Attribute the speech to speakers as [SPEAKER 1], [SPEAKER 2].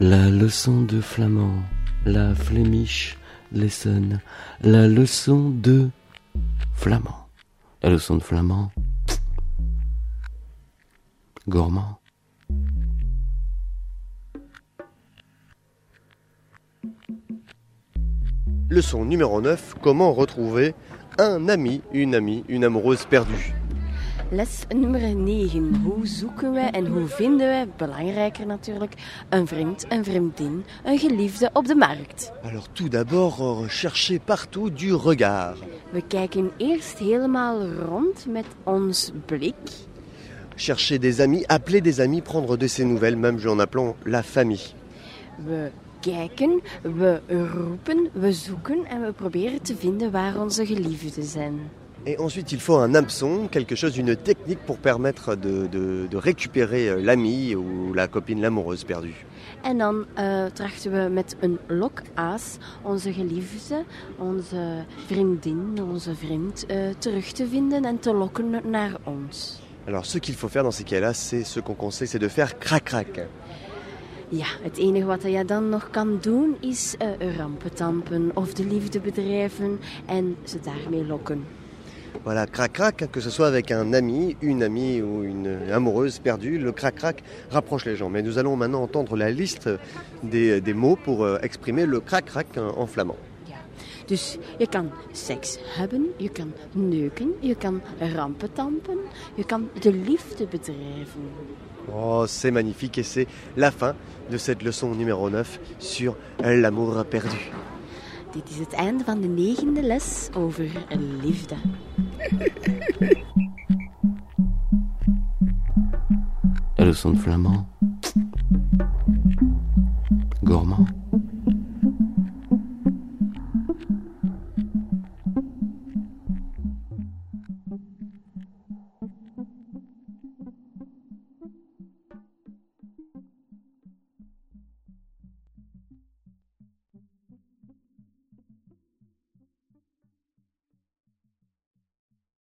[SPEAKER 1] La leçon de flamand, la Flemish lesson, la leçon de flamand. La leçon de flamand, gourmand.
[SPEAKER 2] Leçon numéro 9, comment retrouver un ami, une amie, une amoureuse perdue?
[SPEAKER 3] Les nummer 9. Hoe zoeken we en hoe vinden we, belangrijker natuurlijk, een vriend, een vriendin, een geliefde op de markt?
[SPEAKER 2] Alors tout d'abord, euh, cherchez partout du regard.
[SPEAKER 3] We kijken eerst helemaal rond met ons blik.
[SPEAKER 2] Cherchez des amis, appelez des amis, prendre de ses nouvelles, même en appelant la famille.
[SPEAKER 3] We kijken, we roepen, we zoeken en we proberen te vinden waar onze geliefden zijn.
[SPEAKER 2] Et ensuite, il faut un hameçon, quelque chose, une technique pour permettre de, de- de récupérer euh, l'ami ou la copine, l'amoureuse perdue.
[SPEAKER 3] En dan eh, trachten we met een lokaas onze geliefde, onze vriendin, onze vriend eh, terug te vinden en te lokken naar ons.
[SPEAKER 2] Alors, ce qu'il faut faire dans ces cas-là, c'est ce qu'on conseille, c'est de faire crac-crac.
[SPEAKER 3] Ja, het enige wat je dan nog kan doen is eh, rampen tampen of de liefde bedrijven en ze daarmee lokken.
[SPEAKER 2] Voilà, crac-crac, que ce soit avec un ami, une amie ou une amoureuse perdue, le crac-crac rapproche les gens. Mais nous allons maintenant entendre la liste des, des mots pour euh, exprimer le crac-crac en, flamand.
[SPEAKER 3] Dus je kan seks hebben, je kan neuken, je kan rampen tampen, je kan de liefde bedrijven.
[SPEAKER 2] Oh, c'est magnifique et c'est la fin de cette leçon numéro 9 sur l'amour perdu.
[SPEAKER 3] Dit is het einde van de negende les over liefde.
[SPEAKER 1] De flamand, gourmand.